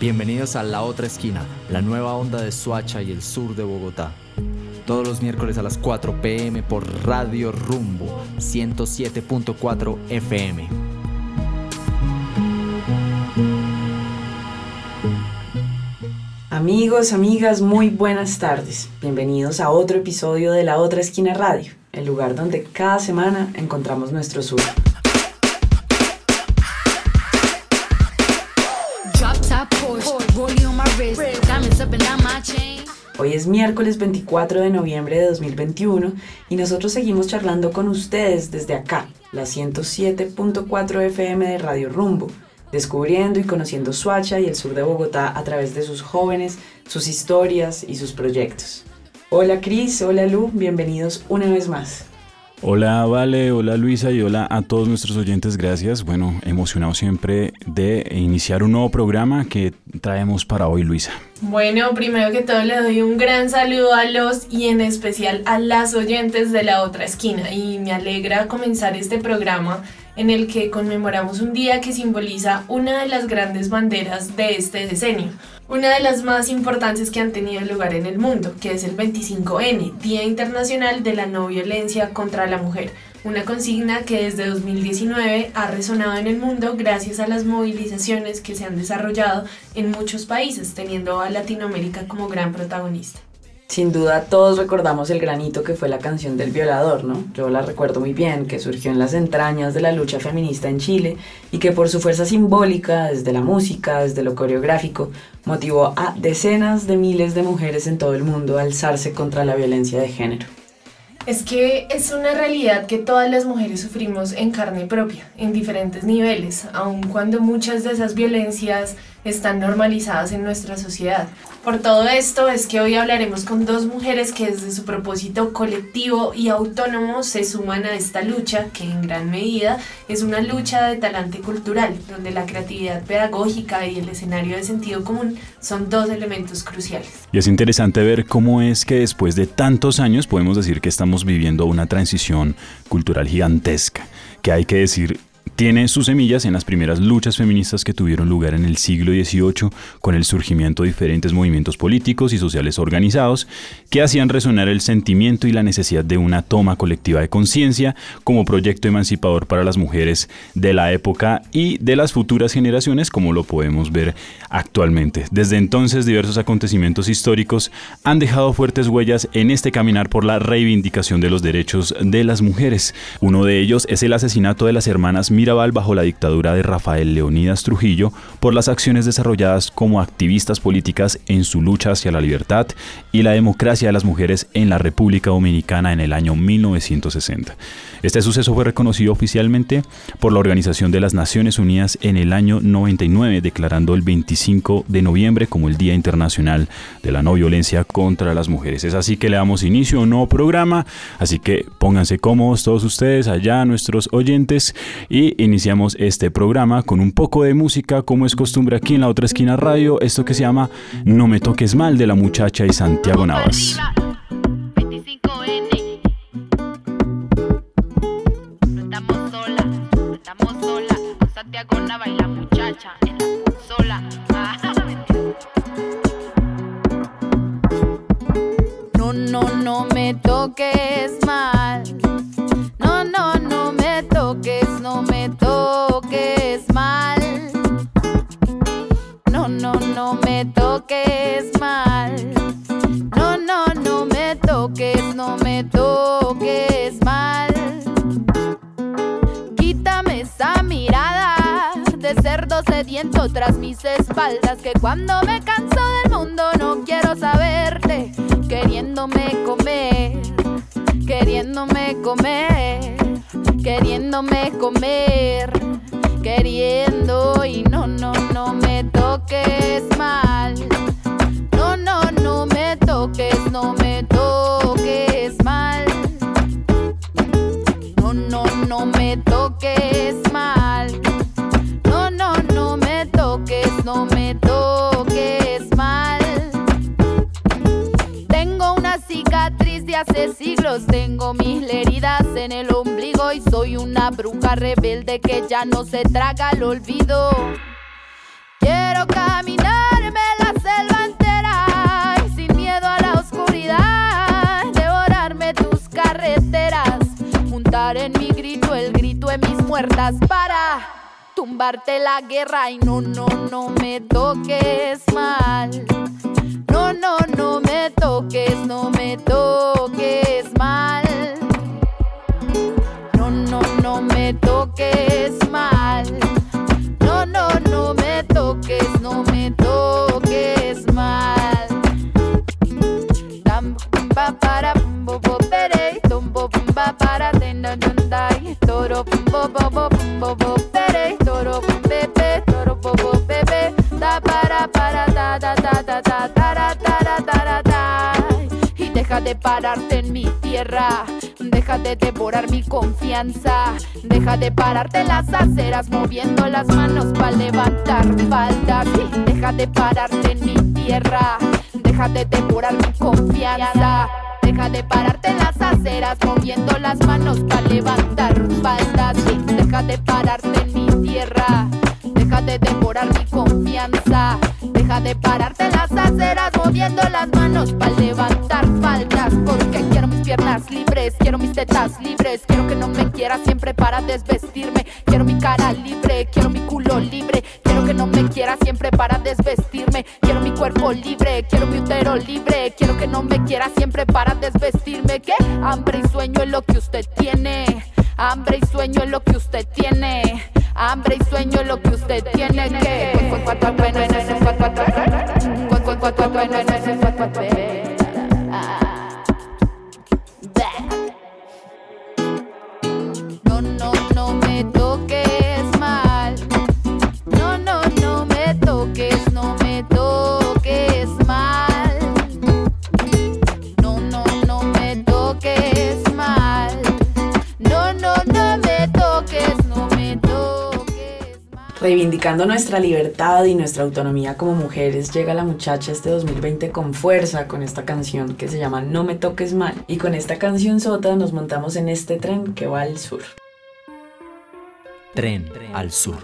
Bienvenidos a La Otra Esquina, la nueva onda de Suacha y el sur de Bogotá. Todos los miércoles a las 4 pm por Radio Rumbo 107.4 FM. Amigos, amigas, muy buenas tardes. Bienvenidos a otro episodio de La Otra Esquina Radio, el lugar donde cada semana encontramos nuestro sur. Hoy es miércoles 24 de noviembre de 2021 y nosotros seguimos charlando con ustedes desde acá, la 107.4 FM de Radio Rumbo, descubriendo y conociendo Suacha y el sur de Bogotá a través de sus jóvenes, sus historias y sus proyectos. Hola Cris, hola Lu, bienvenidos una vez más. Hola Vale, hola Luisa y hola a todos nuestros oyentes, gracias. Bueno, emocionado siempre de iniciar un nuevo programa que traemos para hoy Luisa. Bueno, primero que todo le doy un gran saludo a los y en especial a las oyentes de la otra esquina y me alegra comenzar este programa en el que conmemoramos un día que simboliza una de las grandes banderas de este decenio, una de las más importantes que han tenido lugar en el mundo, que es el 25N, Día Internacional de la No Violencia contra la Mujer, una consigna que desde 2019 ha resonado en el mundo gracias a las movilizaciones que se han desarrollado en muchos países, teniendo a Latinoamérica como gran protagonista. Sin duda todos recordamos el granito que fue la canción del violador, ¿no? Yo la recuerdo muy bien, que surgió en las entrañas de la lucha feminista en Chile y que por su fuerza simbólica, desde la música, desde lo coreográfico, motivó a decenas de miles de mujeres en todo el mundo a alzarse contra la violencia de género. Es que es una realidad que todas las mujeres sufrimos en carne propia, en diferentes niveles, aun cuando muchas de esas violencias están normalizadas en nuestra sociedad. Por todo esto es que hoy hablaremos con dos mujeres que desde su propósito colectivo y autónomo se suman a esta lucha, que en gran medida es una lucha de talante cultural, donde la creatividad pedagógica y el escenario de sentido común son dos elementos cruciales. Y es interesante ver cómo es que después de tantos años podemos decir que estamos viviendo una transición cultural gigantesca, que hay que decir tiene sus semillas en las primeras luchas feministas que tuvieron lugar en el siglo XVIII con el surgimiento de diferentes movimientos políticos y sociales organizados que hacían resonar el sentimiento y la necesidad de una toma colectiva de conciencia como proyecto emancipador para las mujeres de la época y de las futuras generaciones como lo podemos ver actualmente. Desde entonces diversos acontecimientos históricos han dejado fuertes huellas en este caminar por la reivindicación de los derechos de las mujeres. Uno de ellos es el asesinato de las hermanas Mir bajo la dictadura de Rafael Leonidas Trujillo por las acciones desarrolladas como activistas políticas en su lucha hacia la libertad y la democracia de las mujeres en la República Dominicana en el año 1960. Este suceso fue reconocido oficialmente por la Organización de las Naciones Unidas en el año 99, declarando el 25 de noviembre como el Día Internacional de la No Violencia contra las Mujeres. Es así que le damos inicio a un nuevo programa, así que pónganse cómodos todos ustedes allá, nuestros oyentes, y iniciamos este programa con un poco de música, como es costumbre aquí en la otra esquina radio, esto que se llama No me toques mal de la muchacha y Santiago Navas. No, no, no me toques mal. Tras mis espaldas. Que cuando me canso del mundo no quiero saberte, queriéndome comer queriéndome comer, queriéndome comer, queriendo y no, no, no me toques mal. No, no, no me toques, no me toques Tengo mis heridas en el ombligo y soy una bruja rebelde que ya no se traga el olvido. Quiero caminarme la selva entera y sin miedo a la oscuridad, devorarme tus carreteras, juntar en mi grito el grito de mis muertas para tumbarte la guerra y no, no, no me toques mal. No, no, no me toques, no me toques mal. No, no, no me toques mal. No, no, no me toques, no me toques mal. Pa para bo bo pere, dom bo pa para den dan dan dai, toro bo bo bo bo bo pere, toro pepe, toro bo pepe, da para para da da da da da da da da da y deja de pararte en mi tierra. Deja de devorar mi confianza. Deja de pararte las aceras moviendo las manos para levantar faldas. Y deja de pararte en mi tierra. Deja de devorar mi confianza. Deja de pararte en las aceras moviendo las manos para levantar faldas. Deja de pararte en mi tierra. Deja de devorar mi confianza. Deja de pararte en las aceras moviendo las manos para levantar piernas libres, quiero mis tetas libres. Quiero que no me quiera siempre para desvestirme. Quiero mi cara libre, quiero mi culo libre. Quiero que no me quiera siempre para desvestirme. Quiero mi cuerpo libre, quiero mi útero libre. Quiero que no me quiera siempre para desvestirme. ¿Qué? Hambre y sueño es lo que usted tiene. Hambre y sueño es lo que usted tiene. Hambre y sueño es lo que usted tiene que. Reivindicando nuestra libertad y nuestra autonomía como mujeres, llega la muchacha este 2020 con fuerza con esta canción que se llama No me toques mal. Y con esta canción sota nos montamos en este tren que va al sur. Tren al sur.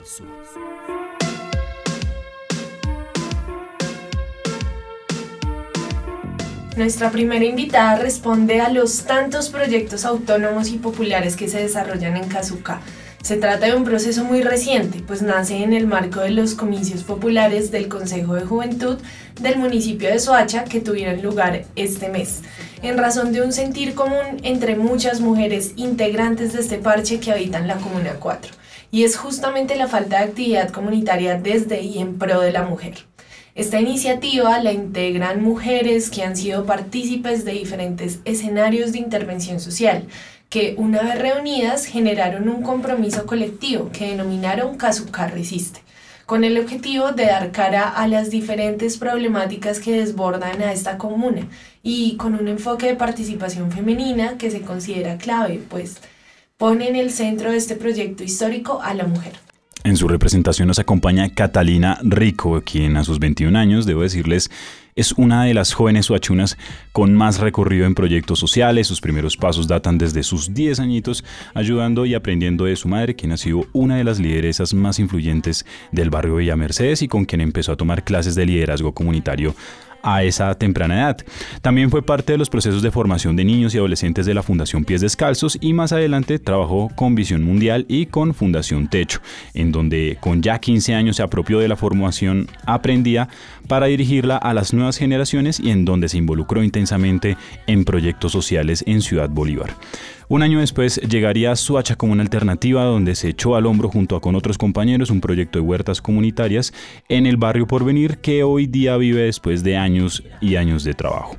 Nuestra primera invitada responde a los tantos proyectos autónomos y populares que se desarrollan en Cazuca. Se trata de un proceso muy reciente, pues nace en el marco de los comicios populares del Consejo de Juventud del municipio de Soacha que tuvieron lugar este mes, en razón de un sentir común entre muchas mujeres integrantes de este parche que habitan la Comuna 4, y es justamente la falta de actividad comunitaria desde y en pro de la mujer. Esta iniciativa la integran mujeres que han sido partícipes de diferentes escenarios de intervención social, que una vez reunidas generaron un compromiso colectivo que denominaron Cazucar Resiste, con el objetivo de dar cara a las diferentes problemáticas que desbordan a esta comuna y con un enfoque de participación femenina que se considera clave, pues pone en el centro de este proyecto histórico a la mujer. En su representación nos acompaña Catalina Rico, quien a sus 21 años, debo decirles, es una de las jóvenes suachunas con más recorrido en proyectos sociales. Sus primeros pasos datan desde sus 10 añitos, ayudando y aprendiendo de su madre, quien ha sido una de las lideresas más influyentes del barrio Villa Mercedes y con quien empezó a tomar clases de liderazgo comunitario a esa temprana edad. También fue parte de los procesos de formación de niños y adolescentes de la Fundación Pies Descalzos y más adelante trabajó con Visión Mundial y con Fundación Techo, en donde con ya 15 años se apropió de la formación aprendida para dirigirla a las nuevas generaciones y en donde se involucró intensamente en proyectos sociales en Ciudad Bolívar. Un año después llegaría a Suacha como una alternativa donde se echó al hombro junto a con otros compañeros un proyecto de huertas comunitarias en el barrio Porvenir que hoy día vive después de años y años de trabajo.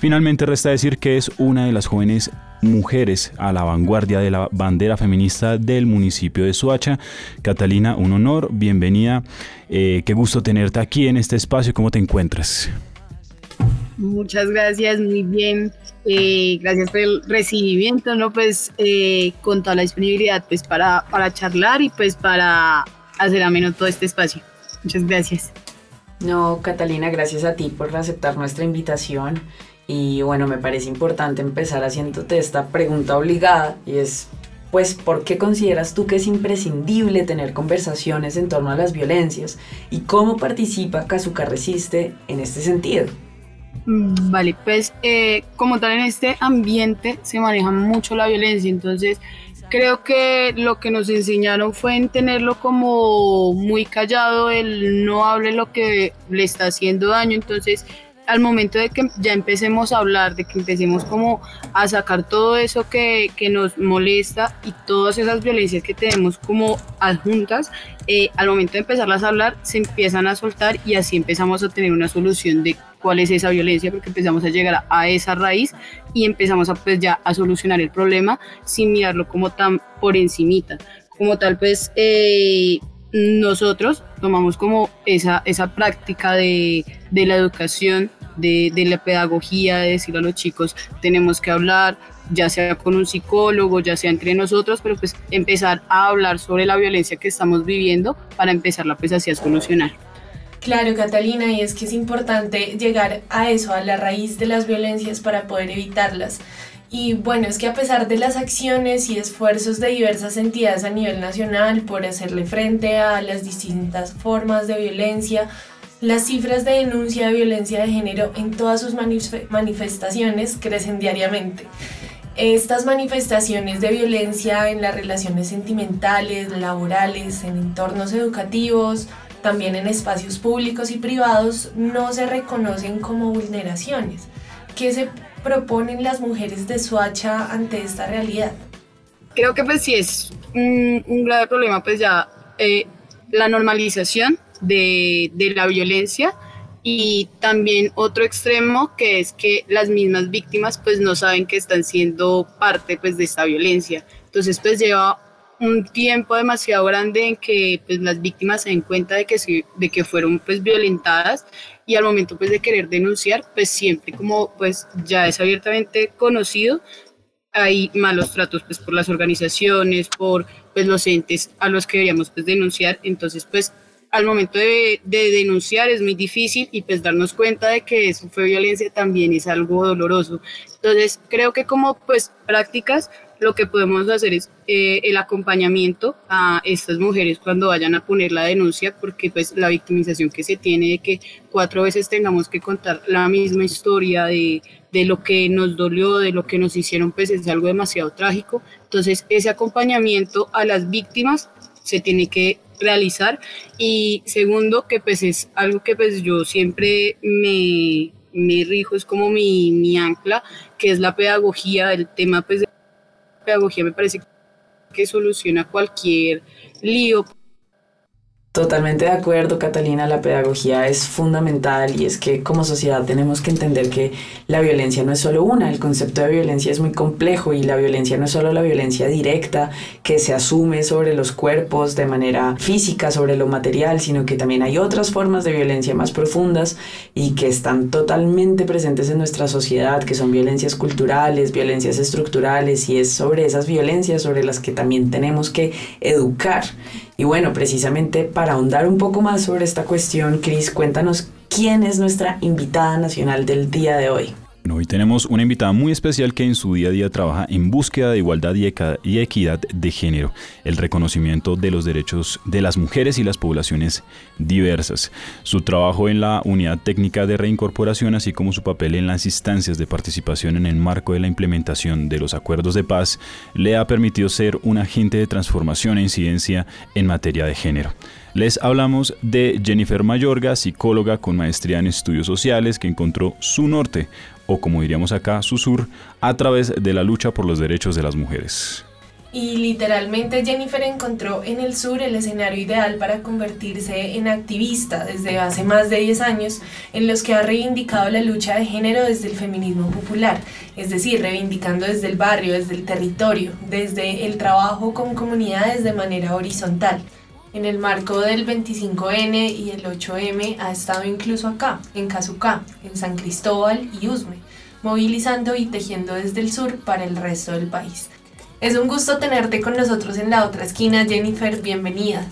Finalmente resta decir que es una de las jóvenes mujeres a la vanguardia de la bandera feminista del municipio de Suacha. Catalina, un honor, bienvenida. Eh, qué gusto tenerte aquí en este espacio. ¿Cómo te encuentras? Muchas gracias, muy bien. Eh, gracias por el recibimiento, ¿no? Pues eh, con toda la disponibilidad pues para, para charlar y pues para hacer ameno todo este espacio. Muchas gracias. No, Catalina, gracias a ti por aceptar nuestra invitación Y bueno, me parece importante empezar haciéndote esta pregunta obligada y es, pues, ¿por qué consideras tú que es imprescindible tener conversaciones en torno a las violencias? ¿Y cómo participa Kazuka Resiste en este sentido? Mm, vale, pues eh, como tal en este ambiente se maneja mucho la violencia, entonces creo que lo que nos enseñaron fue en tenerlo como muy callado, el no hable lo que le está haciendo daño, entonces al momento de que ya empecemos a hablar, de que empecemos como a sacar todo eso que, que nos molesta y todas esas violencias que tenemos como adjuntas, eh, al momento de empezarlas a hablar se empiezan a soltar y así empezamos a tener una solución de cuál es esa violencia, porque empezamos a llegar a, esa raíz y empezamos a pues ya a solucionar el problema sin mirarlo como tan por encimita. Como tal, pues eh, nosotros tomamos como esa, esa práctica de, de la educación de, la pedagogía, de decir a los chicos, tenemos que hablar, ya sea con un psicólogo, ya sea entre nosotros, pero pues empezar a hablar sobre la violencia que estamos viviendo para empezarla pues así a solucionar. Claro, Catalina, y es que es importante llegar a eso, a la raíz de las violencias para poder evitarlas. Y bueno, es que a pesar de las acciones y esfuerzos de diversas entidades a nivel nacional por hacerle frente a las distintas formas de violencia, las cifras de denuncia de violencia de género en todas sus manifestaciones crecen diariamente. Estas manifestaciones de violencia en las relaciones sentimentales, laborales, en entornos educativos, también en espacios públicos y privados, no se reconocen como vulneraciones. ¿Qué se proponen las mujeres de Suacha ante esta realidad? Creo que pues sí es un, grave problema, pues ya eh, la normalización de, de la violencia. Y también otro extremo que es que las mismas víctimas pues no saben que están siendo parte pues de esta violencia. Entonces pues lleva un tiempo demasiado grande en que pues las víctimas se den cuenta de que, de que fueron pues violentadas. Y al momento pues de querer denunciar pues siempre como pues ya es abiertamente conocido hay malos tratos pues por las organizaciones, por pues los entes a los que deberíamos pues denunciar, entonces pues al momento de, denunciar es muy difícil y pues darnos cuenta de que eso fue violencia también es algo doloroso. Entonces creo que como pues prácticas lo que podemos hacer es eh, el acompañamiento a estas mujeres cuando vayan a poner la denuncia, porque pues la victimización que se tiene de que cuatro veces tengamos que contar la misma historia de, de lo que nos dolió, de lo que nos hicieron, pues es algo demasiado trágico. Entonces ese acompañamiento a las víctimas se tiene que realizar. Y segundo que pues es algo que pues yo siempre me, me rijo, es como mi, mi ancla, que es la pedagogía, el tema pues de pedagogía me parece que soluciona cualquier lío Totalmente de acuerdo, Catalina, la pedagogía es fundamental y es que como sociedad tenemos que entender que la violencia no es solo una, el concepto de violencia es muy complejo y la violencia no es solo la violencia directa que se asume sobre los cuerpos de manera física, sobre lo material, sino que también hay otras formas de violencia más profundas y que están totalmente presentes en nuestra sociedad, que son violencias culturales, violencias estructurales y es sobre esas violencias sobre las que también tenemos que educar y bueno, precisamente para ahondar un poco más sobre esta cuestión, Cris, cuéntanos quién es nuestra invitada nacional del día de hoy. Hoy tenemos una invitada muy especial que en su día a día trabaja en búsqueda de igualdad y equidad de género, el reconocimiento de los derechos de las mujeres y las poblaciones diversas. Su trabajo en la unidad técnica de reincorporación, así como su papel en las instancias de participación en el marco de la implementación de los acuerdos de paz, le ha permitido ser un agente de transformación e incidencia en materia de género. Les hablamos de Jennifer Mayorga, psicóloga con maestría en estudios sociales que encontró su norte, o como diríamos acá, su sur, a través de la lucha por los derechos de las mujeres. Y literalmente Jennifer encontró en el sur el escenario ideal para convertirse en activista desde hace más de 10 años, en los que ha reivindicado la lucha de género desde el feminismo popular, es decir, reivindicando desde el barrio, desde el territorio, desde el trabajo con comunidades de manera horizontal. En el marco del 25N y el 8M ha estado incluso acá, en Cazucá, en San Cristóbal y Usme, movilizando y tejiendo desde el sur para el resto del país. Es un gusto tenerte con nosotros en la otra esquina, Jennifer, bienvenida.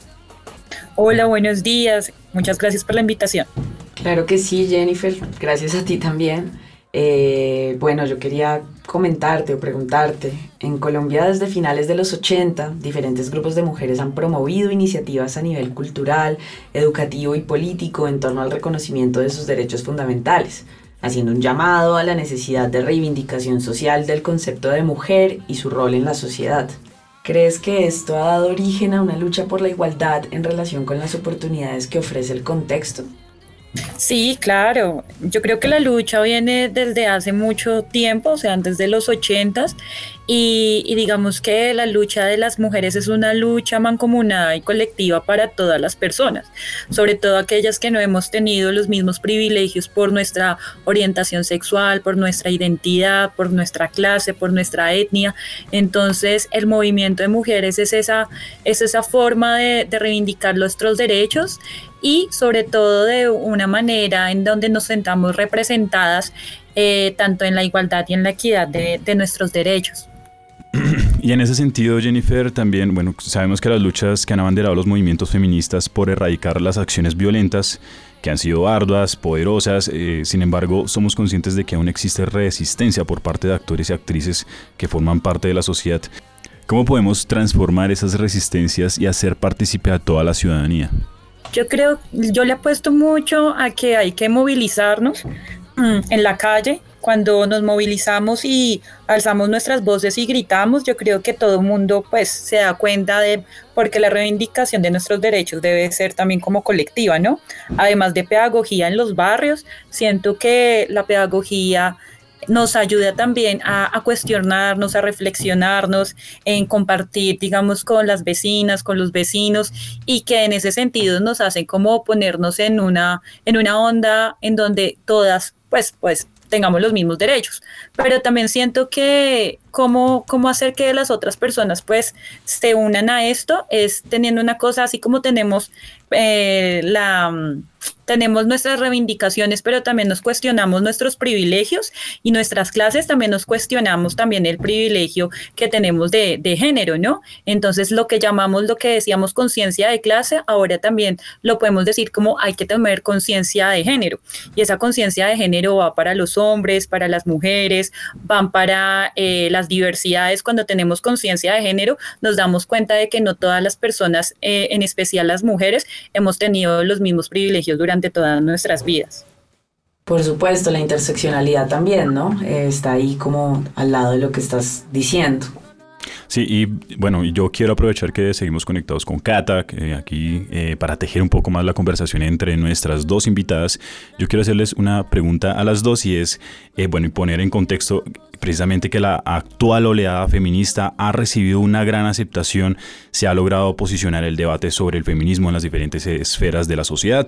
Hola, buenos días, muchas gracias por la invitación. Claro que sí, Jennifer, gracias a ti también. Eh, bueno, yo quería comentarte o preguntarte, en Colombia desde finales de los 80, diferentes grupos de mujeres han promovido iniciativas a nivel cultural, educativo y político en torno al reconocimiento de sus derechos fundamentales, haciendo un llamado a la necesidad de reivindicación social del concepto de mujer y su rol en la sociedad. ¿Crees que esto ha dado origen a una lucha por la igualdad en relación con las oportunidades que ofrece el contexto? Sí, claro. Yo creo que la lucha viene desde hace mucho tiempo, o sea, desde los ochentas, y, y, digamos que la lucha de las mujeres es una lucha mancomunada y colectiva para todas las personas, sobre todo aquellas que no hemos tenido los mismos privilegios por nuestra orientación sexual, por nuestra identidad, por nuestra clase, por nuestra etnia. Entonces, el movimiento de mujeres es esa, es esa forma de, de reivindicar nuestros derechos y sobre todo de una manera en donde nos sentamos representadas eh, tanto en la igualdad y en la equidad de, nuestros derechos. Y en ese sentido, Jennifer, también, bueno, sabemos que las luchas que han abanderado los movimientos feministas por erradicar las acciones violentas, que han sido arduas, poderosas, eh, sin embargo, somos conscientes de que aún existe resistencia por parte de actores y actrices que forman parte de la sociedad. ¿Cómo podemos transformar esas resistencias y hacer partícipe a toda la ciudadanía? Yo creo, yo le apuesto mucho a que hay que movilizarnos mm, en la calle, cuando nos movilizamos y alzamos nuestras voces y gritamos, yo creo que todo el mundo pues se da cuenta de porque la reivindicación de nuestros derechos debe ser también como colectiva, ¿no? Además de pedagogía en los barrios, siento que la pedagogía nos ayuda también a, cuestionarnos, a reflexionarnos, en compartir, digamos, con las vecinas, con los vecinos, y que en ese sentido nos hacen como ponernos en una, en una onda en donde todas, pues, pues, tengamos los mismos derechos. Pero también siento que cómo, cómo hacer que las otras personas pues se unan a esto es teniendo una cosa así como tenemos eh, la tenemos nuestras reivindicaciones, pero también nos cuestionamos nuestros privilegios y nuestras clases también nos cuestionamos también el privilegio que tenemos de, de género, ¿no? Entonces lo que llamamos, lo que decíamos conciencia de clase, ahora también lo podemos decir como hay que tener conciencia de género. Y esa conciencia de género va para los hombres, para las mujeres, van para eh, las diversidades. Cuando tenemos conciencia de género, nos damos cuenta de que no todas las personas, eh, en especial las mujeres, hemos tenido los mismos privilegios durante todas nuestras vidas. Por supuesto, la interseccionalidad también, ¿no? Eh, está ahí como al lado de lo que estás diciendo. Sí, y bueno, yo quiero aprovechar que seguimos conectados con Cata, que aquí eh, para tejer un poco más la conversación entre nuestras dos invitadas. Yo quiero hacerles una pregunta a las dos y es, eh, bueno, y poner en contexto precisamente que la actual oleada feminista ha recibido una gran aceptación, se ha logrado posicionar el debate sobre el feminismo en las diferentes esferas de la sociedad,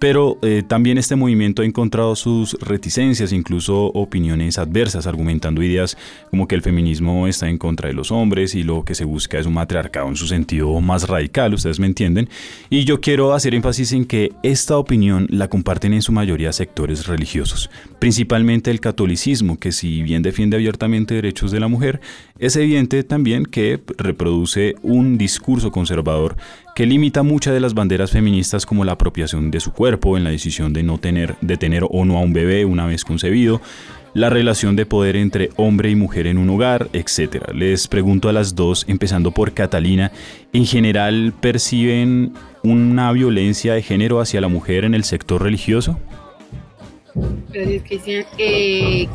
pero eh, también este movimiento ha encontrado sus reticencias, incluso opiniones adversas, argumentando ideas como que el feminismo está en contra de los hombres y lo que se busca es un matriarcado en su sentido más radical, ustedes me entienden. Y yo quiero hacer énfasis en que esta opinión la comparten en su mayoría sectores religiosos, principalmente el catolicismo, que si bien abiertamente derechos de la mujer, es evidente también que reproduce un discurso conservador que limita muchas de las banderas feministas como la apropiación de su cuerpo en la decisión de no tener, de tener o no a un bebé una vez concebido, la relación de poder entre hombre y mujer en un hogar, etc. Les pregunto a las dos, empezando por Catalina, ¿en general perciben una violencia de género hacia la mujer en el sector religioso? Gracias, Cristian. Eh,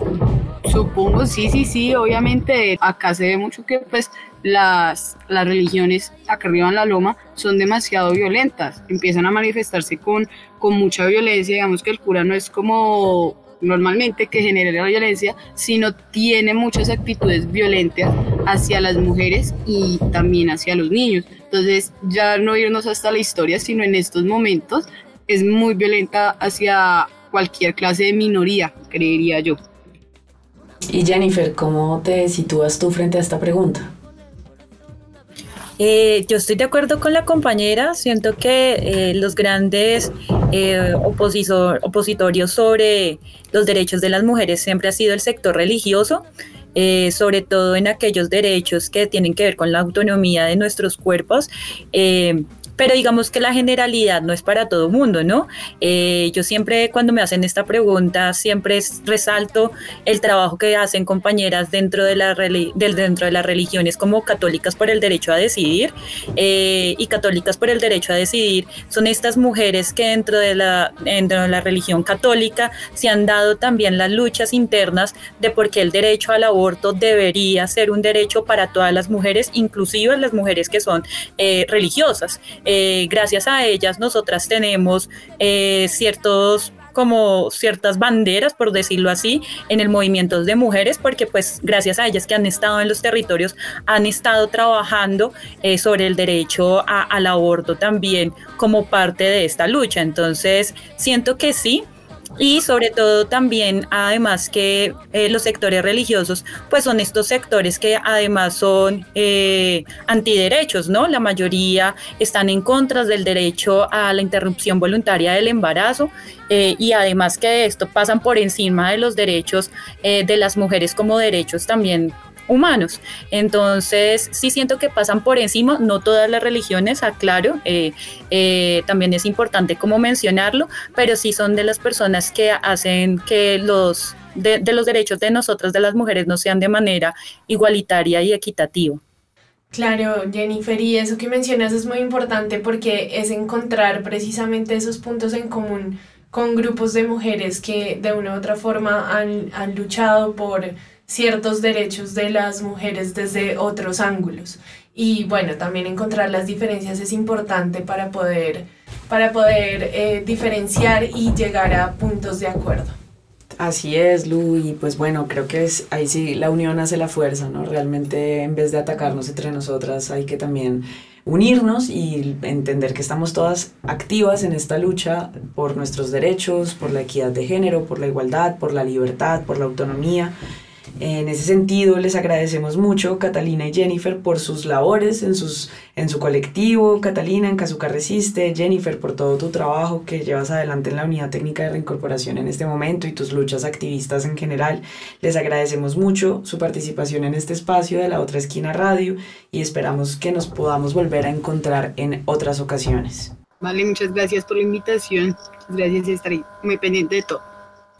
supongo, sí, sí, sí, obviamente acá se ve mucho que pues las, las religiones acá arriba en la loma son demasiado violentas, empiezan a manifestarse con, con mucha violencia, digamos que el cura no es como normalmente que genera la violencia, sino tiene muchas actitudes violentas hacia las mujeres y también hacia los niños. Entonces, ya no irnos hasta la historia, sino en estos momentos es muy violenta hacia cualquier clase de minoría, creería yo. Y Jennifer, ¿cómo te sitúas tú frente a esta pregunta? Eh, yo estoy de acuerdo con la compañera, siento que eh, los grandes eh, opositor, opositorios sobre los derechos de las mujeres siempre ha sido el sector religioso, eh, sobre todo en aquellos derechos que tienen que ver con la autonomía de nuestros cuerpos. Pero digamos que la generalidad no es para todo mundo, ¿no? Eh, yo siempre cuando me hacen esta pregunta, siempre resalto el trabajo que hacen compañeras dentro de, la dentro de las religiones como católicas por el derecho a decidir eh, y católicas por el derecho a decidir son estas mujeres que dentro de, la, dentro de la religión católica se han dado también las luchas internas de por qué el derecho al aborto debería ser un derecho para todas las mujeres, inclusive las mujeres que son eh, religiosas. Eh, gracias a ellas nosotras tenemos eh, ciertos como ciertas banderas, por decirlo así, en el movimiento de mujeres, porque pues gracias a ellas que han estado en los territorios, han estado trabajando sobre el derecho al aborto también como parte de esta lucha. Entonces, siento que sí, y sobre todo también, además que eh, los sectores religiosos, pues son estos sectores que además son eh, antiderechos, ¿no? La mayoría están en contra del derecho a la interrupción voluntaria del embarazo eh, y además que esto pasan por encima de los derechos de las mujeres como derechos también humanos. Entonces, sí siento que pasan por encima, no todas las religiones, aclaro, eh, eh, también es importante como mencionarlo, pero sí son de las personas que hacen que los, de, los derechos de nosotras, de las mujeres, no sean de manera igualitaria y equitativa. Claro, Jennifer, y eso que mencionas es muy importante porque es encontrar precisamente esos puntos en común con grupos de mujeres que de una u otra forma han, han luchado por ciertos derechos de las mujeres desde otros ángulos. Y bueno, también encontrar las diferencias es importante para poder, para poder eh, diferenciar y llegar a puntos de acuerdo. Así es, Lu, y pues bueno, creo que es, ahí sí la unión hace la fuerza, ¿no? Realmente en vez de atacarnos entre nosotras hay que también unirnos y entender que estamos todas activas en esta lucha por nuestros derechos, por la equidad de género, por la igualdad, por la libertad, por la autonomía en ese sentido, les agradecemos mucho, Catalina y Jennifer, por sus labores en, sus, en su colectivo, Catalina en Cazuca Resiste, Jennifer por todo tu trabajo que llevas adelante en la Unidad Técnica de Reincorporación en este momento y tus luchas activistas en general. Les agradecemos mucho su participación en este espacio de la otra esquina radio y esperamos que nos podamos volver a encontrar en otras ocasiones. Vale, muchas gracias por la invitación. Gracias, estar muy pendiente de todo.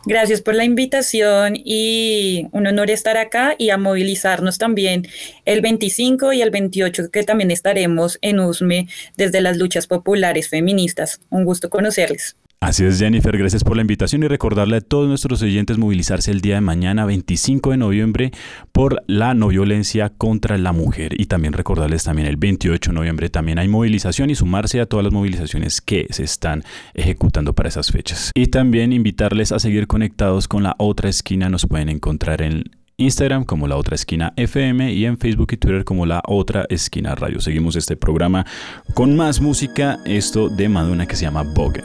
Gracias por la invitación y un honor estar acá y a movilizarnos también el 25 y el 28 que también estaremos en USME desde las luchas populares feministas. Un gusto conocerles. Así es, Jennifer, gracias por la invitación y recordarle a todos nuestros oyentes movilizarse el día de mañana, 25 de noviembre, por la no violencia contra la mujer. Y también recordarles también el 28 de noviembre también hay movilización y sumarse a todas las movilizaciones que se están ejecutando para esas fechas. Y también invitarles a seguir conectados con la otra esquina, nos pueden encontrar en Instagram como la otra esquina FM y en Facebook y Twitter como la otra esquina radio. Seguimos este programa con más música, esto de Madonna que se llama Vogue.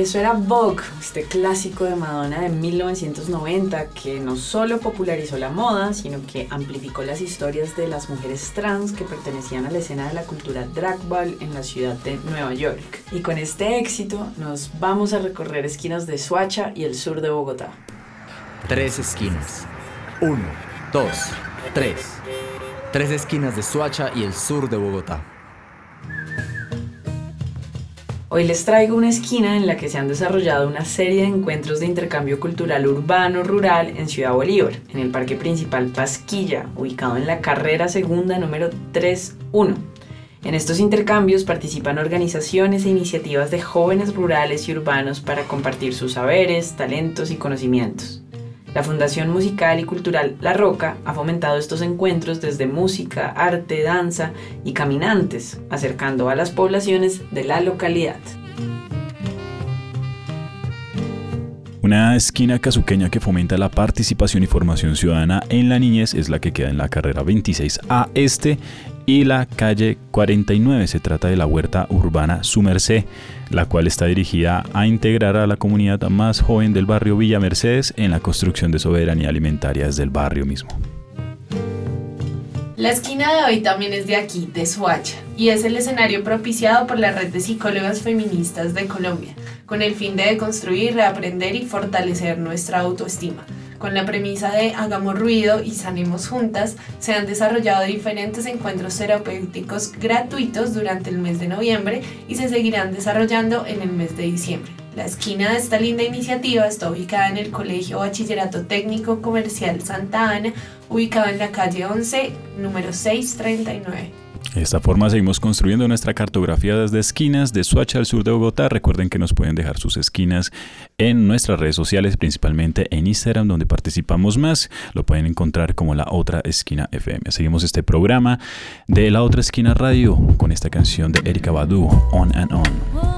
Eso era Vogue, este clásico de Madonna de 1990 que no solo popularizó la moda, sino que amplificó las historias de las mujeres trans que pertenecían a la escena de la cultura drag ball en la ciudad de Nueva York. Y con este éxito nos vamos a recorrer esquinas de Suacha y el sur de Bogotá. Tres esquinas. Uno, dos, tres. Tres esquinas de Suacha y el sur de Bogotá. Hoy les traigo una esquina en la que se han desarrollado una serie de encuentros de intercambio cultural urbano-rural en Ciudad Bolívar, en el Parque Principal Pasquilla, ubicado en la carrera segunda número 31. En estos intercambios participan organizaciones e iniciativas de jóvenes rurales y urbanos para compartir sus saberes, talentos y conocimientos. La Fundación Musical y Cultural La Roca ha fomentado estos encuentros desde música, arte, danza y caminantes, acercando a las poblaciones de la localidad. Una esquina casuqueña que fomenta la participación y formación ciudadana en la niñez es la que queda en la carrera 26A Este y la calle 49. Se trata de la huerta urbana Su Merced, la cual está dirigida a integrar a la comunidad más joven del barrio Villa Mercedes en la construcción de soberanía alimentaria desde el barrio mismo. La esquina de hoy también es de aquí, de Soacha, y es el escenario propiciado por la Red de Psicólogas Feministas de Colombia, con el fin de deconstruir, reaprender y fortalecer nuestra autoestima. Con la premisa de hagamos ruido y sanemos juntas, se han desarrollado diferentes encuentros terapéuticos gratuitos durante el mes de noviembre y se seguirán desarrollando en el mes de diciembre. La esquina de esta linda iniciativa está ubicada en el Colegio Bachillerato Técnico Comercial Santa Ana, ubicado en la calle 11, número 639. De esta forma seguimos construyendo nuestra cartografía desde esquinas de Suacha al sur de Bogotá. Recuerden que nos pueden dejar sus esquinas en nuestras redes sociales, principalmente en Instagram, donde participamos más. Lo pueden encontrar como La Otra Esquina FM. Seguimos este programa de La Otra Esquina Radio con esta canción de Erika Badu, On and On.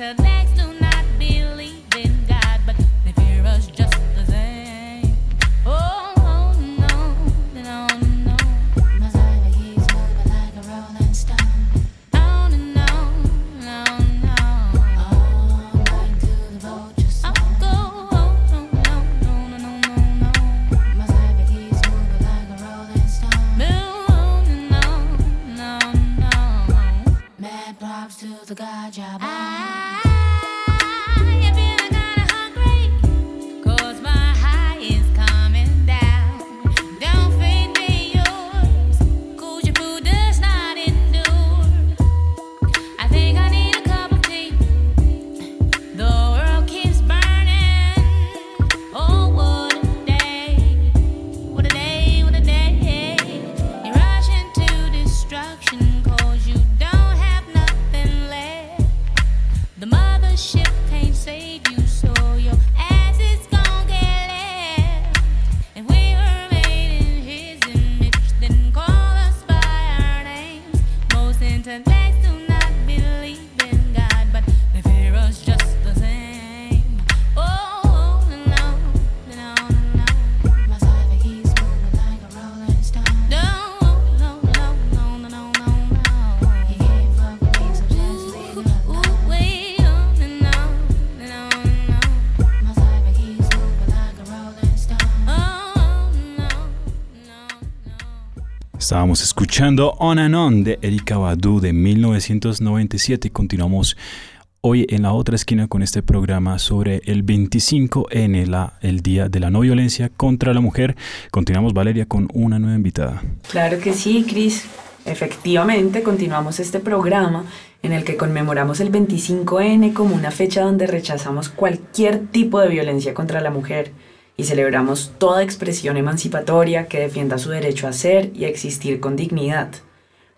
The legs do not Estábamos escuchando On and On de Erika Badu de 1997 y continuamos hoy en la otra esquina con este programa sobre el 25N, la, el Día de la No Violencia contra la Mujer. Continuamos, Valeria, con una nueva invitada. Claro que sí, Cris. Efectivamente, continuamos este programa en el que conmemoramos el 25N como una fecha donde rechazamos cualquier tipo de violencia contra la mujer y celebramos toda expresión emancipatoria que defienda su derecho a ser y a existir con dignidad.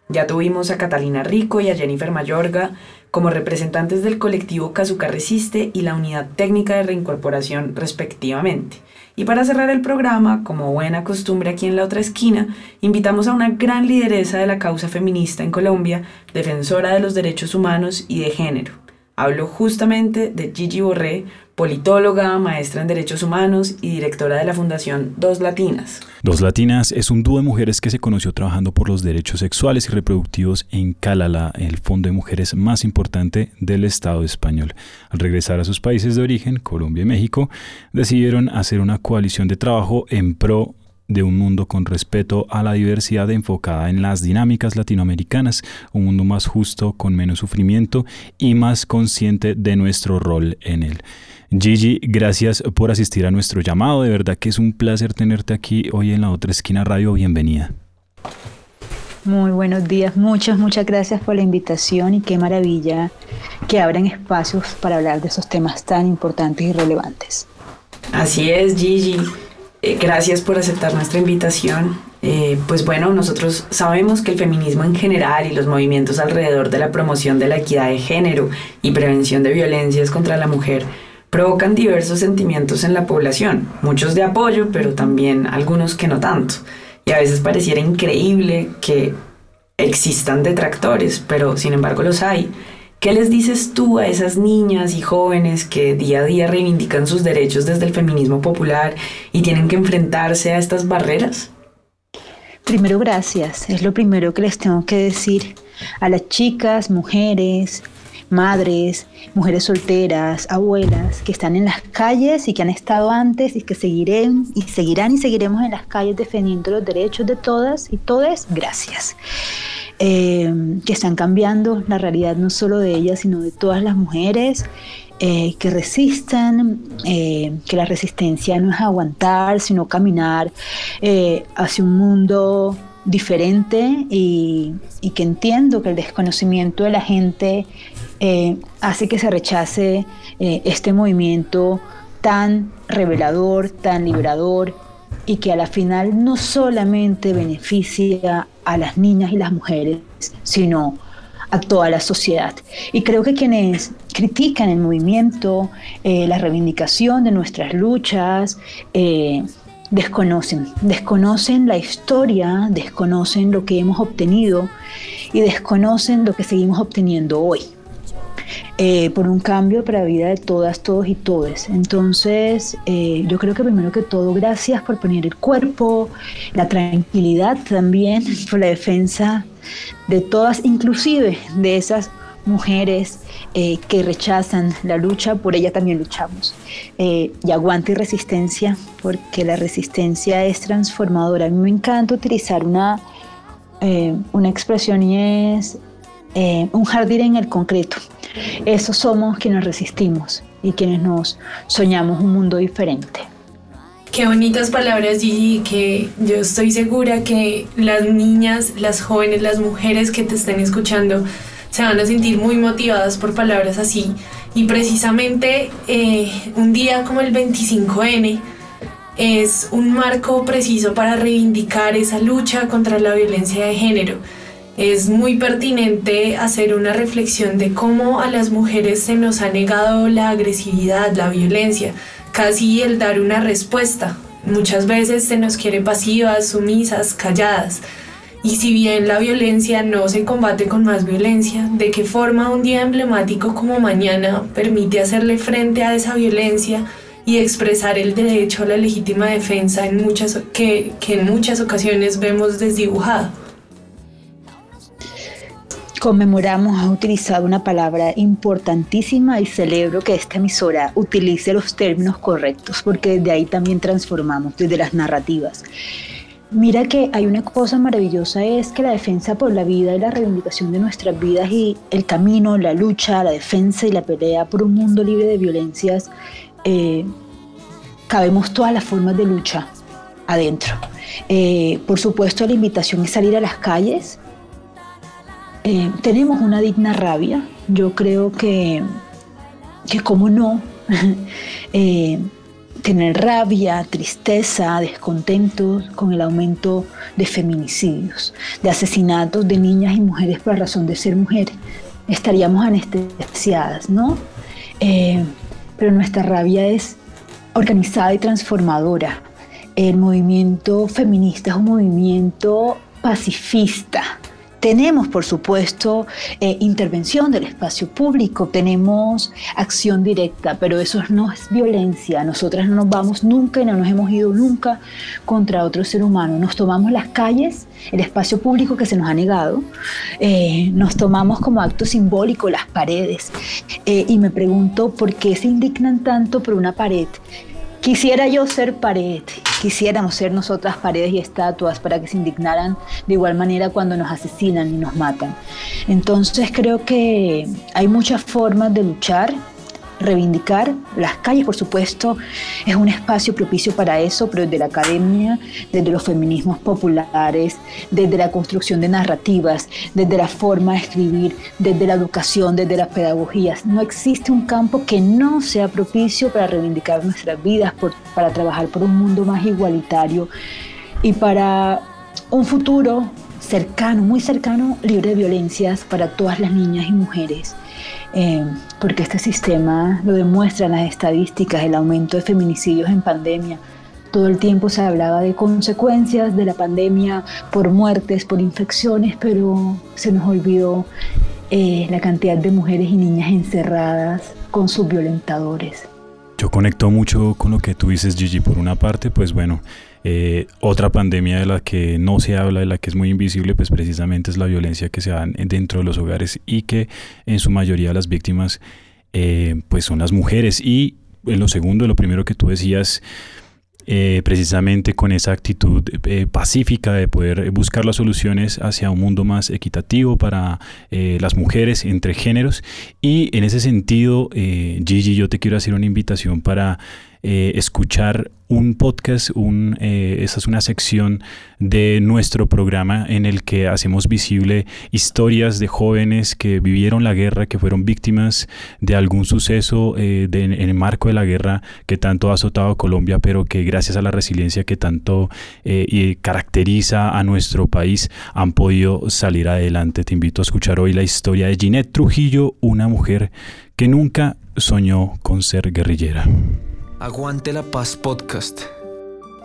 Ya tuvimos a Catalina Rico y a Jennifer Mayorga como representantes del colectivo Cazuca Resiste y la Unidad Técnica de Reincorporación respectivamente. Y para cerrar el programa, como buena costumbre aquí en la otra esquina, invitamos a una gran lideresa de la causa feminista en Colombia, defensora de los derechos humanos y de género. Hablo justamente de Gigi Borré, politóloga, maestra en derechos humanos y directora de la Fundación Dos Latinas. Dos Latinas es un dúo de mujeres que se conoció trabajando por los derechos sexuales y reproductivos en Calala, el fondo de mujeres más importante del Estado español. Al regresar a sus países de origen, Colombia y México, decidieron hacer una coalición de trabajo en pro de un mundo con respeto a la diversidad enfocada en las dinámicas latinoamericanas, un mundo más justo, con menos sufrimiento y más consciente de nuestro rol en él. Gigi, gracias por asistir a nuestro llamado. De verdad que es un placer tenerte aquí hoy en la otra esquina radio. Bienvenida. Muy buenos días, muchas, muchas gracias por la invitación y qué maravilla que abran espacios para hablar de esos temas tan importantes y relevantes. Así es, Gigi. Eh, gracias por aceptar nuestra invitación. Eh, pues bueno, nosotros sabemos que el feminismo en general y los movimientos alrededor de la promoción de la equidad de género y prevención de violencias contra la mujer provocan diversos sentimientos en la población, muchos de apoyo, pero también algunos que no tanto. Y a veces pareciera increíble que existan detractores, pero sin embargo los hay. ¿Qué les dices tú a esas niñas y jóvenes que día a día reivindican sus derechos desde el feminismo popular y tienen que enfrentarse a estas barreras? Primero, gracias. Es lo primero que les tengo que decir a las chicas, mujeres, madres, mujeres solteras, abuelas que están en las calles y que han estado antes y que seguirán y seguirán y seguiremos en las calles defendiendo los derechos de todas y todas, gracias. Eh, que están cambiando la realidad no solo de ellas, sino de todas las mujeres. Eh, que resistan, eh, que la resistencia no es aguantar, sino caminar hacia un mundo diferente y, y, que entiendo que el desconocimiento de la gente eh, hace que se rechace eh, este movimiento tan revelador, tan liberador y que a la final no solamente beneficia a las niñas y las mujeres, sino a toda la sociedad. Y creo que quienes critican el movimiento, eh, la reivindicación de nuestras luchas, desconocen, desconocen la historia, desconocen lo que hemos obtenido y desconocen lo que seguimos obteniendo hoy. Eh, por un cambio para la vida de todas, todos y todes. Entonces, eh, yo creo que primero que todo, gracias por poner el cuerpo, la tranquilidad también, por la defensa de todas, inclusive de esas mujeres eh, que rechazan la lucha, por ella también luchamos. y aguante y resistencia, porque la resistencia es transformadora. A mí me encanta utilizar una, una expresión y es un jardín en el concreto. Esos somos quienes resistimos y quienes nos soñamos un mundo diferente. Qué bonitas palabras, Gigi, que yo estoy segura que las niñas, las jóvenes, las mujeres que te estén escuchando se van a sentir muy motivadas por palabras así. Y precisamente eh, un día como el 25N es un marco preciso para reivindicar esa lucha contra la violencia de género es muy pertinente hacer una reflexión de cómo a las mujeres se nos ha negado la agresividad, la violencia, casi el dar una respuesta. Muchas veces se nos quiere pasivas, sumisas, calladas. Y si bien la violencia no se combate con más violencia, ¿de qué forma un día emblemático como mañana permite hacerle frente a esa violencia y expresar el derecho a la legítima defensa que, que en muchas ocasiones vemos desdibujado? Conmemoramos, ha utilizado una palabra importantísima y celebro que esta emisora utilice los términos correctos, porque desde ahí también transformamos, desde las narrativas. Mira que hay una cosa maravillosa, es que la defensa por la vida y la reivindicación de nuestras vidas y el camino, la lucha, la defensa y la pelea por un mundo libre de violencias, eh, cabemos todas las formas de lucha adentro. Eh, por supuesto, la invitación es salir a las calles. Eh, tenemos una digna rabia. Yo creo que, que como no, eh, tener rabia, tristeza, descontento con el aumento de feminicidios, de asesinatos de niñas y mujeres por razón de ser mujeres. Estaríamos anestesiadas, ¿no? Eh, pero nuestra rabia es organizada y transformadora. El movimiento feminista es un movimiento pacifista. Tenemos, por supuesto, eh, intervención del espacio público, tenemos acción directa, pero eso no es violencia. Nosotras no nos vamos nunca y no nos hemos ido nunca contra otro ser humano. Nos tomamos las calles, el espacio público que se nos ha negado, eh, nos tomamos como acto simbólico las paredes. Eh, y me pregunto por qué se indignan tanto por una pared Quisiera yo ser pared, quisiéramos ser nosotras paredes y estatuas para que se indignaran de igual manera cuando nos asesinan y nos matan. Entonces creo que hay muchas formas de luchar, reivindicar. Las calles, por supuesto, es un espacio propicio para eso, pero desde la academia, desde los feminismos populares, desde la construcción de narrativas, desde la forma de escribir, desde la educación, desde las pedagogías. No existe un campo que no sea propicio para reivindicar nuestras vidas, para trabajar por un mundo más igualitario y para un futuro cercano, muy cercano, libre de violencias para todas las niñas y mujeres. Eh, porque este sistema lo demuestran las estadísticas, el aumento de feminicidios en pandemia. Todo el tiempo se hablaba de consecuencias de la pandemia por muertes, por infecciones, pero se nos olvidó eh, la cantidad de mujeres y niñas encerradas con sus violentadores. Yo conecto mucho con lo que tú dices, Gigi. Por una parte, pues bueno, eh, otra pandemia de la que no se habla, de la que es muy invisible, pues precisamente es la violencia que se da en- dentro de los hogares y que en su mayoría las víctimas eh, pues son las mujeres. Y en lo segundo, lo primero que tú decías, eh, precisamente con esa actitud pacífica de poder buscar las soluciones hacia un mundo más equitativo para las mujeres entre géneros. Y en ese sentido, Gigi, yo te quiero hacer una invitación para eh, escuchar un podcast, un, eh, esa es una sección de nuestro programa en el que hacemos visible historias de jóvenes que vivieron la guerra, que fueron víctimas de algún suceso eh, de- en el marco de la guerra que tanto ha azotado a Colombia, pero que gracias a la resiliencia que tanto eh, caracteriza a nuestro país han podido salir adelante. Te invito a escuchar hoy la historia de Ginette Trujillo, una mujer que nunca soñó con ser guerrillera. Aguante la paz podcast,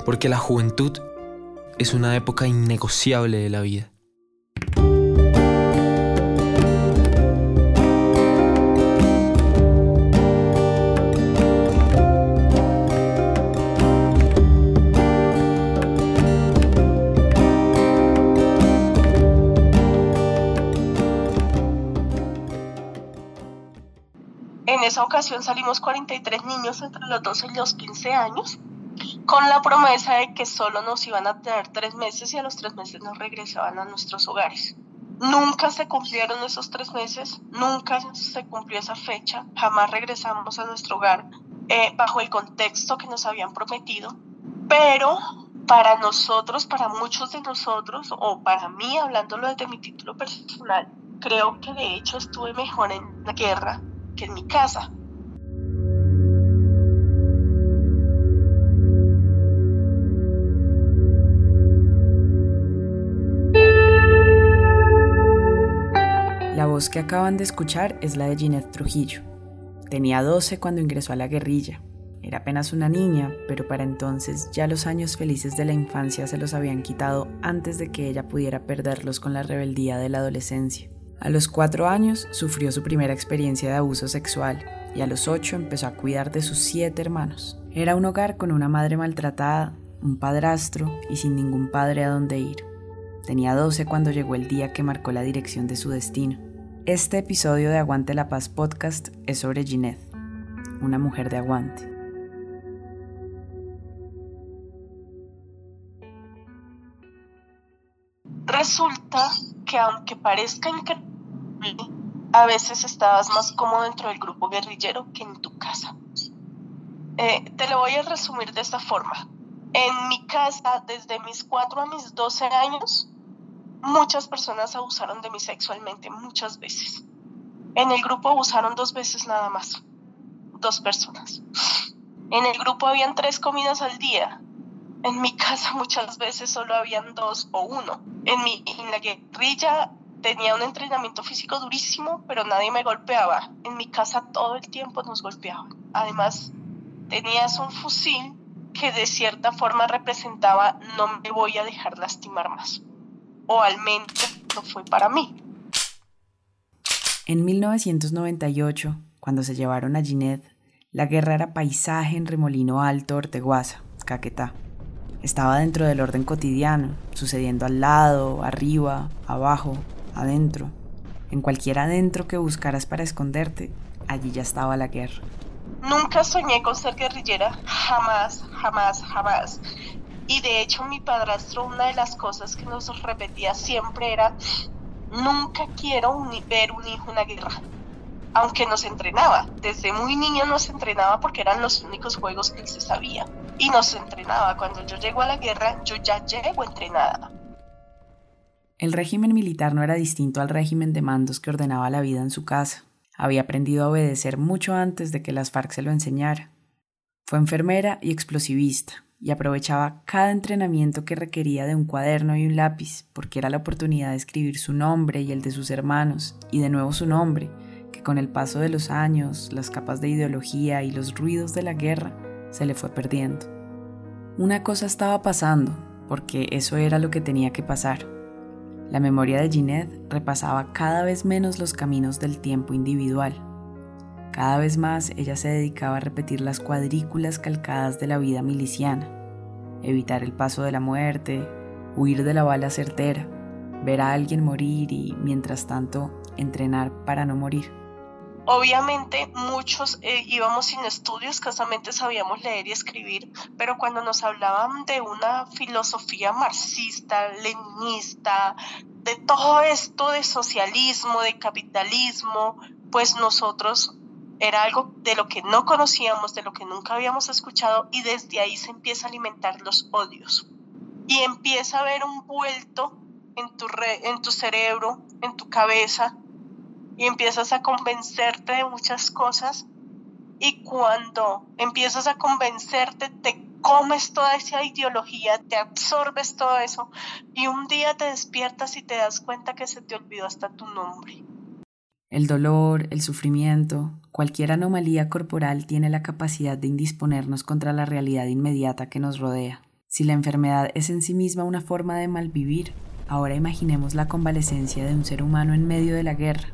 porque la juventud es una época innegociable de la vida. Esa ocasión salimos 43 niños entre los 12 y los 15 años, con la promesa de que solo nos iban a tener tres meses y a los tres meses nos regresaban a nuestros hogares. Nunca se cumplieron esos tres meses, nunca se cumplió esa fecha, jamás regresamos a nuestro hogar eh, bajo el contexto que nos habían prometido, pero para nosotros, para muchos de nosotros, o para mí, hablándolo desde mi título personal, creo que de hecho estuve mejor en la guerra que en mi casa. La voz que acaban de escuchar es la de Ginette Trujillo. Tenía 12 cuando ingresó a la guerrilla. Era apenas una niña, pero para entonces ya los años felices de la infancia se los habían quitado antes de que ella pudiera perderlos con la rebeldía de la adolescencia. A los cuatro años sufrió su primera experiencia de abuso sexual y a los ocho empezó a cuidar de sus siete hermanos. Era un hogar con una madre maltratada, un padrastro y sin ningún padre a donde ir. Tenía 12 cuando llegó el día que marcó la dirección de su destino. Este episodio de Aguante la Paz podcast es sobre Ginette, una mujer de aguante. Resulta que aunque parezca increíble, a veces estabas más cómodo dentro del grupo guerrillero que en tu casa. Eh, te lo voy a resumir de esta forma. En mi casa, desde mis 4 a mis 12 años, muchas personas abusaron de mí sexualmente, muchas veces. En el grupo abusaron dos veces nada más, dos personas. En el grupo habían tres comidas al día. En mi casa muchas veces solo habían dos o uno. En, mi, en la guerrilla tenía un entrenamiento físico durísimo, pero nadie me golpeaba. En mi casa todo el tiempo nos golpeaban. Además, tenías un fusil que de cierta forma representaba no me voy a dejar lastimar más. O al menos no fue para mí. En 1998, cuando se llevaron a Ginette, la guerra era paisaje en Remolino Alto, Orteguaza, Caquetá. Estaba dentro del orden cotidiano, sucediendo al lado, arriba, abajo, adentro. En cualquier adentro que buscaras para esconderte, allí ya estaba la guerra. Nunca soñé con ser guerrillera, jamás, jamás, jamás. Y de hecho mi padrastro una de las cosas que nos repetía siempre era, nunca quiero ver un hijo en una guerra. Aunque nos entrenaba, desde muy niño nos entrenaba porque eran los únicos juegos que se sabía. Y nos entrenaba, cuando yo llego a la guerra, yo ya llego entrenada. El régimen militar no era distinto al régimen de mandos que ordenaba la vida en su casa. Había aprendido a obedecer mucho antes de que las FARC se lo enseñara. Fue enfermera y explosivista, y aprovechaba cada entrenamiento que requería de un cuaderno y un lápiz, porque era la oportunidad de escribir su nombre y el de sus hermanos, y de nuevo su nombre, con el paso de los años, las capas de ideología y los ruidos de la guerra se le fue perdiendo. Una cosa estaba pasando, porque eso era lo que tenía que pasar. La memoria de Ginette repasaba cada vez menos los caminos del tiempo individual. Cada vez más ella se dedicaba a repetir las cuadrículas calcadas de la vida miliciana, evitar el paso de la muerte, huir de la bala certera, ver a alguien morir y, mientras tanto, entrenar para no morir. Obviamente muchos eh, íbamos sin estudios, escasamente sabíamos leer y escribir, pero cuando nos hablaban de una filosofía marxista, leninista, de todo esto de socialismo, de capitalismo, pues nosotros era algo de lo que no conocíamos, de lo que nunca habíamos escuchado y desde ahí se empieza a alimentar los odios. Y empieza a haber un vuelto en tu, en tu cerebro, en tu cabeza, y empiezas a convencerte de muchas cosas y cuando empiezas a convencerte te comes toda esa ideología, te absorbes todo eso y un día te despiertas y te das cuenta que se te olvidó hasta tu nombre. El dolor, el sufrimiento, cualquier anomalía corporal tiene la capacidad de indisponernos contra la realidad inmediata que nos rodea. Si la enfermedad es en sí misma una forma de malvivir, ahora imaginemos la convalecencia de un ser humano en medio de la guerra,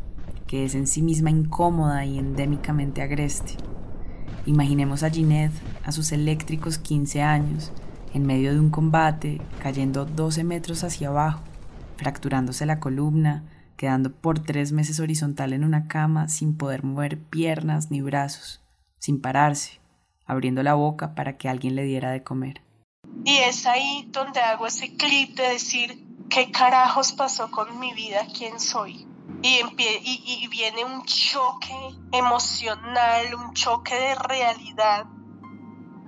es en sí misma incómoda y endémicamente agreste. Imaginemos a Ginette a sus eléctricos 15 años, en medio de un combate, cayendo 12 metros hacia abajo, fracturándose la columna, quedando por tres meses horizontal en una cama sin poder mover piernas ni brazos, sin pararse, abriendo la boca para que alguien le diera de comer. Y es ahí donde hago ese clip de decir, ¿qué carajos pasó con mi vida? ¿Quién soy? Y, viene un choque emocional, un choque de realidad,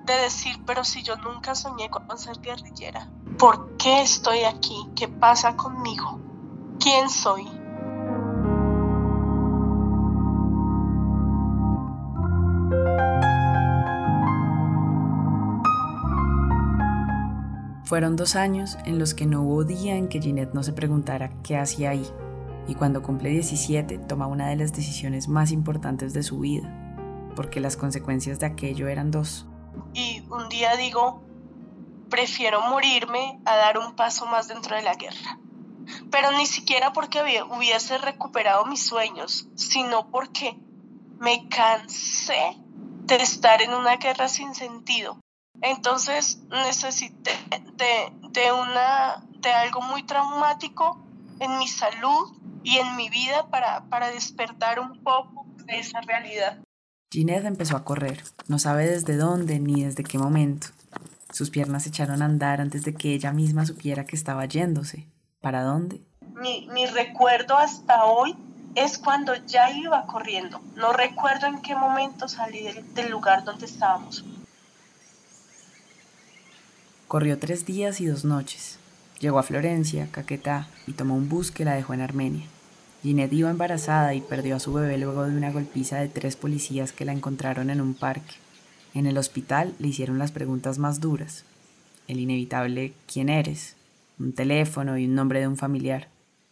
de decir, pero si yo nunca soñé con ser guerrillera, ¿por qué estoy aquí? ¿Qué pasa conmigo? ¿Quién soy? Fueron dos años en los que no hubo día en que Ginette no se preguntara qué hacía ahí, y cuando cumple 17 toma una de las decisiones más importantes de su vida, porque las consecuencias de aquello eran dos. Y un día digo, prefiero morirme a dar un paso más dentro de la guerra. Pero ni siquiera porque hubiese recuperado mis sueños, sino porque me cansé de estar en una guerra sin sentido. Entonces necesité de, de, una, de algo muy traumático en mi salud y en mi vida para, para despertar un poco de esa realidad. Ginette empezó a correr, no sabe desde dónde ni desde qué momento. Sus piernas se echaron a andar antes de que ella misma supiera que estaba yéndose. ¿Para dónde? Mi, mi recuerdo hasta hoy es cuando ya iba corriendo. No recuerdo en qué momento salí del, del lugar donde estábamos. Corrió tres días y dos noches. Llegó a Florencia, Caquetá, y tomó un bus que la dejó en Armenia. Ginette iba embarazada y perdió a su bebé luego de una golpiza de tres policías que la encontraron en un parque. En el hospital le hicieron las preguntas más duras. El inevitable ¿quién eres? Un teléfono y un nombre de un familiar.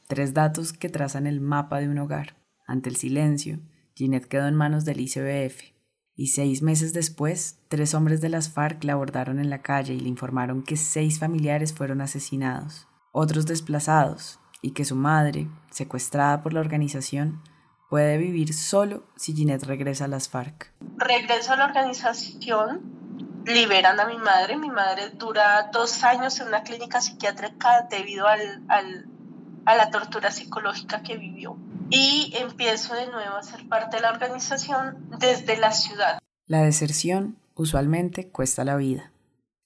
Tres datos que trazan el mapa de un hogar. Ante el silencio, Ginette quedó en manos del ICBF. Y seis meses después, tres hombres de las FARC la abordaron en la calle y le informaron que seis familiares fueron asesinados, otros desplazados, y que su madre, secuestrada por la organización, puede vivir solo si Ginette regresa a las FARC. Regreso a la organización, liberan a mi madre. Mi madre dura dos años en una clínica psiquiátrica debido al, al, a la tortura psicológica que vivió. Y empiezo de nuevo a ser parte de la organización desde la ciudad. La deserción usualmente cuesta la vida.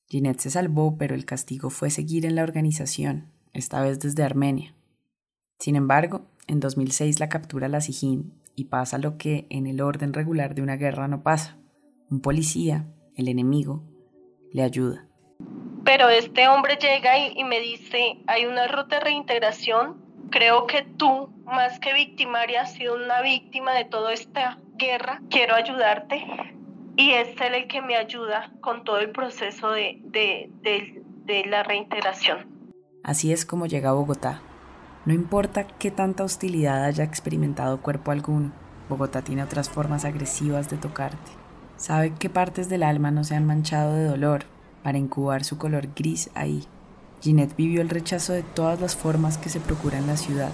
Ginette se salvó, pero el castigo fue seguir en la organización, esta vez desde Armenia. Sin embargo, en 2006 la captura la SIJIN y pasa lo que en el orden regular de una guerra no pasa. Un policía, el enemigo, le ayuda. Pero este hombre llega y, y me dice, hay una ruta de reintegración, creo que tú, más que victimaria, has sido una víctima de toda esta guerra, quiero ayudarte. Y es él el que me ayuda con todo el proceso de, de, de, de la reintegración. Así es como llega a Bogotá. No importa qué tanta hostilidad haya experimentado cuerpo alguno, Bogotá tiene otras formas agresivas de tocarte. Sabe qué partes del alma no se han manchado de dolor para incubar su color gris ahí. Ginette vivió el rechazo de todas las formas que se procura en la ciudad.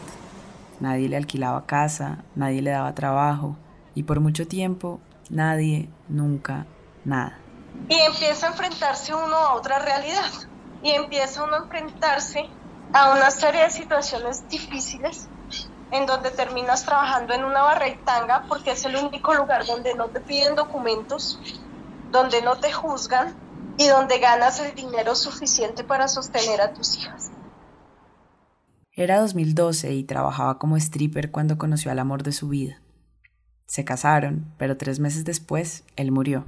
Nadie le alquilaba casa, nadie le daba trabajo y por mucho tiempo nadie, nunca, nada. Y empieza a enfrentarse uno a otra realidad. Y empieza uno a enfrentarse a una serie de situaciones difíciles en donde terminas trabajando en una barreitanga porque es el único lugar donde no te piden documentos, donde no te juzgan y donde ganas el dinero suficiente para sostener a tus hijas. Era 2012 y trabajaba como stripper cuando conoció al amor de su vida. Se casaron, pero tres meses después, él murió.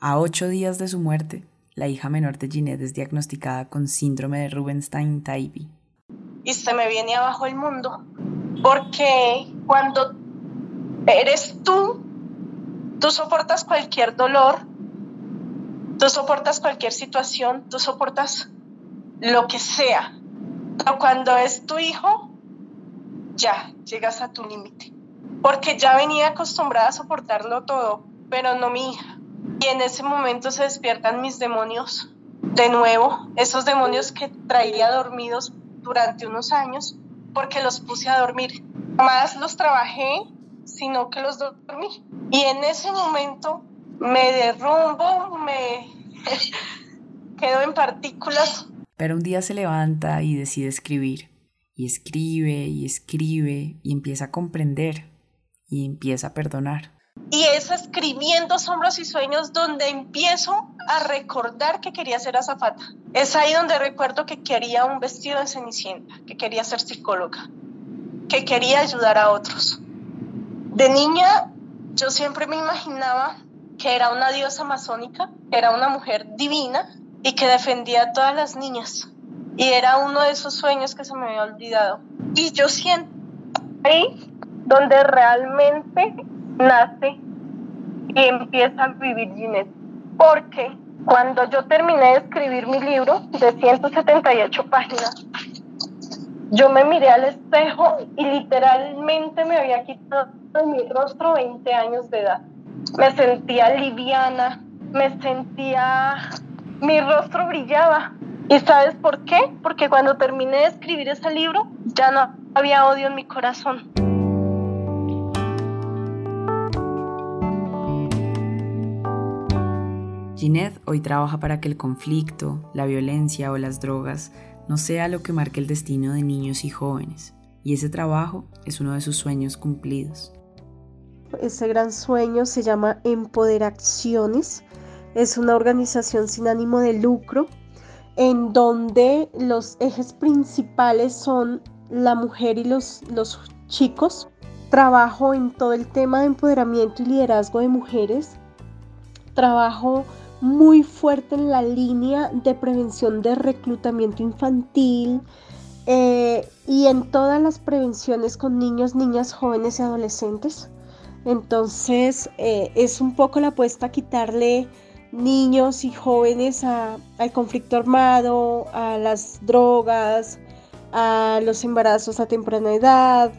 A ocho días de su muerte, la hija menor de Ginette es diagnosticada con síndrome de Rubenstein-Taibi. Y se me viene abajo el mundo, porque cuando eres tú, tú soportas cualquier dolor, tú soportas cualquier situación, tú soportas lo que sea. Pero cuando es tu hijo, ya llegas a tu límite. Porque ya venía acostumbrada a soportarlo todo, pero no mi hija. Y en ese momento se despiertan mis demonios de nuevo, esos demonios que traía dormidos durante unos años, porque los puse a dormir. Más los trabajé, sino que los dormí. Y en ese momento me derrumbo, me quedo en partículas. Pero un día se levanta y decide escribir. Y escribe y escribe y empieza a comprender y empieza a perdonar. Y es escribiendo sombras y sueños donde empiezo a recordar que quería ser azafata. Es ahí donde recuerdo que quería un vestido de cenicienta, que quería ser psicóloga, que quería ayudar a otros. De niña yo siempre me imaginaba que era una diosa amazónica, que era una mujer divina y que defendía a todas las niñas. Y era uno de esos sueños que se me había olvidado. Y yo siento ahí donde realmente nace y empieza a vivir Ginette. Porque cuando yo terminé de escribir mi libro de 178 páginas, yo me miré al espejo y literalmente me había quitado mi rostro 20 años de edad. Me sentía liviana, me sentía... Mi rostro brillaba. ¿Y sabes por qué? Porque cuando terminé de escribir ese libro ya no había odio en mi corazón. Ginette hoy trabaja para que el conflicto, la violencia o las drogas no sea lo que marque el destino de niños y jóvenes, y ese trabajo es uno de sus sueños cumplidos. Ese gran sueño se llama Empoderacciones, es una organización sin ánimo de lucro en donde los ejes principales son la mujer y los, los chicos. Trabajo en todo el tema de empoderamiento y liderazgo de mujeres. Trabajo muy fuerte en la línea de prevención de reclutamiento infantil eh, y en todas las prevenciones con niños, niñas, jóvenes y adolescentes. Entonces eh, es un poco la apuesta a quitarle niños y jóvenes al conflicto armado, a las drogas, a los embarazos a temprana edad,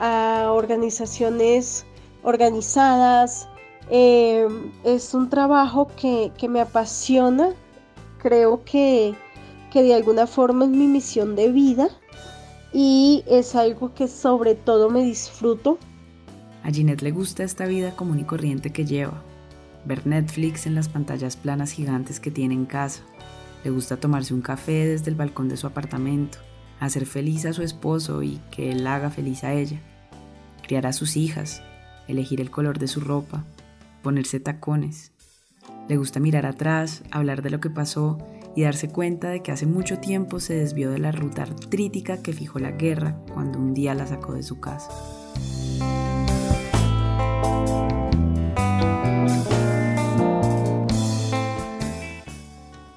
a organizaciones organizadas. Eh, es un trabajo que, me apasiona. Creo que, que de alguna forma es mi misión de vida y es algo que sobre todo me disfruto. A Ginette le gusta esta vida común y corriente que lleva ver Netflix en las pantallas planas gigantes que tiene en casa. Le gusta tomarse un café desde el balcón de su apartamento, hacer feliz a su esposo y que él haga feliz a ella, criar a sus hijas, elegir el color de su ropa, ponerse tacones. Le gusta mirar atrás, hablar de lo que pasó y darse cuenta de que hace mucho tiempo se desvió de la ruta artrítica que fijó la guerra cuando un día la sacó de su casa.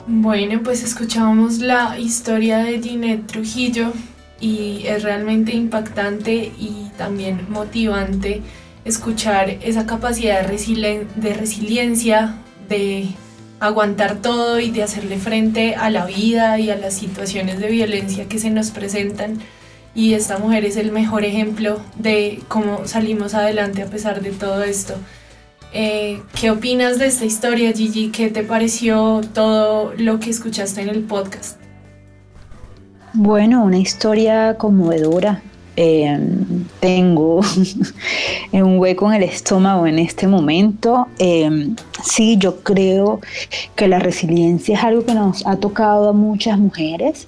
Bueno, pues escuchábamos la historia de Ginette Trujillo y es realmente impactante y también motivante escuchar esa capacidad de, resiliencia, de aguantar todo y de hacerle frente a la vida y a las situaciones de violencia que se nos presentan. Y esta mujer es el mejor ejemplo de cómo salimos adelante a pesar de todo esto. Eh, ¿Qué opinas de esta historia, Gigi? ¿Qué te pareció todo lo que escuchaste en el podcast? Bueno, una historia conmovedora. Eh, tengo un hueco en el estómago en este momento. Eh, sí, yo creo que la resiliencia es algo que nos ha tocado a muchas mujeres.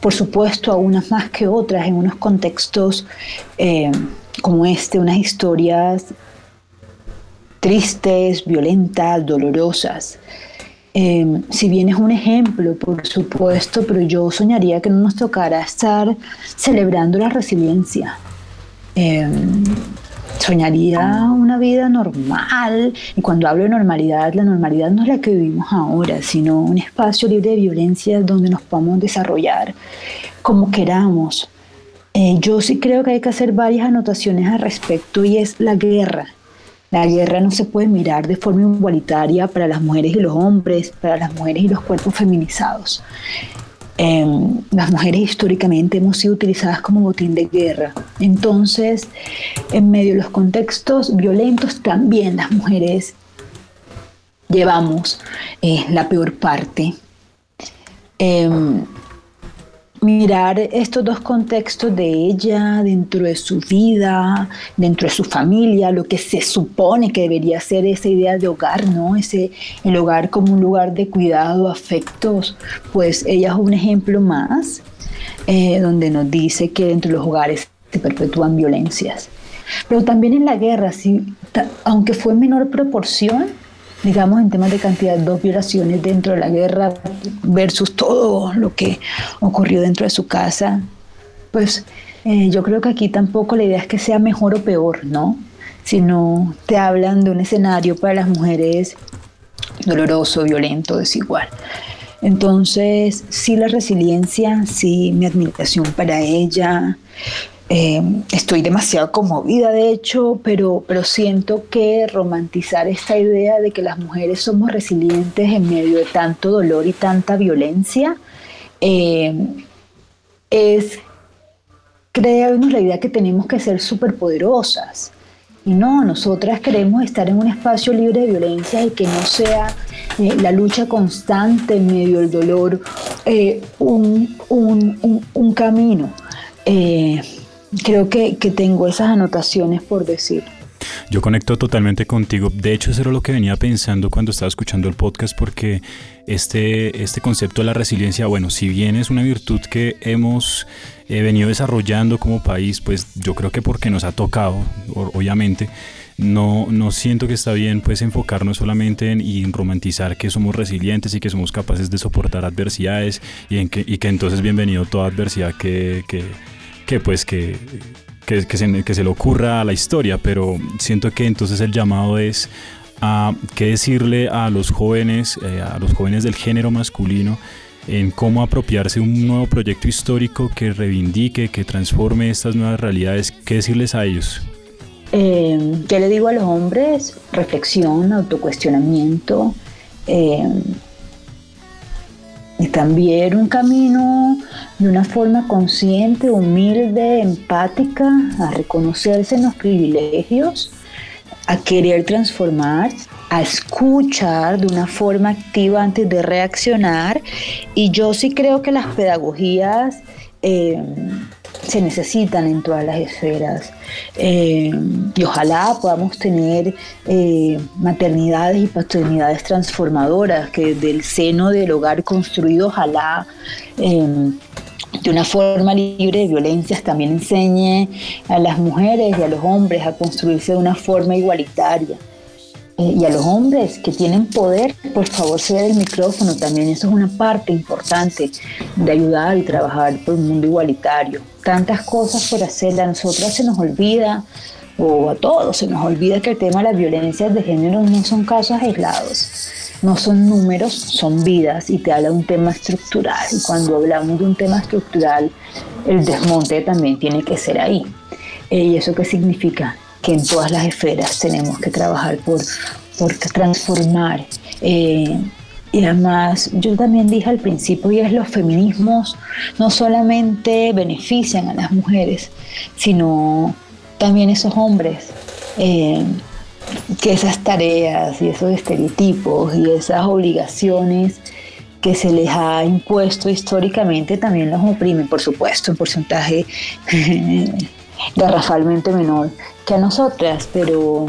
Por supuesto, a unas más que otras en unos contextos como este, unas historias tristes, violentas, dolorosas. Em, si bien es un ejemplo, por supuesto, pero yo soñaría que no nos tocara estar celebrando la resiliencia. Em, soñaría una vida normal, y cuando hablo de normalidad, la normalidad no es la que vivimos ahora, sino un espacio libre de violencia donde nos podamos desarrollar como queramos. Eh, yo sí creo que hay que hacer varias anotaciones al respecto y es la guerra la guerra no se puede mirar de forma igualitaria para las mujeres y los hombres, para las mujeres y los cuerpos feminizados. Em, las mujeres históricamente hemos sido utilizadas como botín de guerra. Entonces, en medio de los contextos violentos, también las mujeres llevamos eh, la peor parte. Em, mirar estos dos contextos de ella dentro de su vida, dentro de su familia, lo que se supone que debería ser esa idea de hogar, ¿no? Ese, el hogar como un lugar de cuidado, afectos, pues ella es un ejemplo más eh, donde nos dice que dentro de los hogares se perpetúan violencias. Pero también en la guerra, sí, aunque fue en menor proporción, digamos, en temas de cantidad, dos violaciones dentro de la guerra versus todo lo que ocurrió dentro de su casa, pues eh, yo creo que aquí tampoco la idea es que sea mejor o peor, ¿no? Sino te hablan de un escenario para las mujeres doloroso, violento, desigual. Entonces, sí la resiliencia, sí mi admiración para ella, eh, estoy demasiado conmovida, de hecho, pero, pero siento que romantizar esta idea de que las mujeres somos resilientes en medio de tanto dolor y tanta violencia eh, es crearnos la idea que tenemos que ser superpoderosas. Y no, nosotras queremos estar en un espacio libre de violencia y que no sea eh, la lucha constante en medio del dolor un, un, un, camino creo que, tengo esas anotaciones por decir. Yo conecto totalmente contigo. De hecho, eso era lo que venía pensando cuando estaba escuchando el podcast, porque este, este concepto de la resiliencia, bueno, si bien es una virtud que hemos eh, venido desarrollando como país, pues yo creo que porque nos ha tocado, obviamente, no, no siento que está bien pues enfocarnos solamente en, y romantizar que somos resilientes y que somos capaces de soportar adversidades y, que, y que entonces bienvenido toda adversidad que, que, que pues que, que, que se, le ocurra a la historia, pero siento que entonces el llamado es a qué decirle a los jóvenes, eh, a los jóvenes del género masculino, en cómo apropiarse un nuevo proyecto histórico que reivindique, que transforme estas nuevas realidades, qué decirles a ellos. Eh, ¿Qué le digo a los hombres? Reflexión, autocuestionamiento. eh, y también un camino de una forma consciente, humilde, empática, a reconocerse en los privilegios, a querer transformar, a escuchar de una forma activa antes de reaccionar. Y yo sí creo que las pedagogías eh, se necesitan en todas las esferas. Eh, y ojalá podamos tener eh, maternidades y paternidades transformadoras que desde el seno del hogar construido, ojalá eh, de una forma libre de violencias también enseñe a las mujeres y a los hombres a construirse de una forma igualitaria. Eh, y a los hombres que tienen poder, por favor, ceder el micrófono también. Eso es una parte importante de ayudar y trabajar por un mundo igualitario. Tantas cosas por hacer, a nosotras se nos olvida, o a todos se nos olvida que el tema de las violencias de género no son casos aislados, no son números, son vidas y te habla de un tema estructural. Y cuando hablamos de un tema estructural, el desmonte también tiene que ser ahí. Eh, ¿Y eso qué significa? Que en todas las esferas tenemos que trabajar por, por transformar. Eh, y además, yo también dije al principio, y es los feminismos no solamente benefician a las mujeres, sino también esos hombres. eh, que esas tareas y esos estereotipos y esas obligaciones que se les ha impuesto históricamente también los oprimen, por supuesto, en porcentaje garrafalmente menor que a nosotras, pero,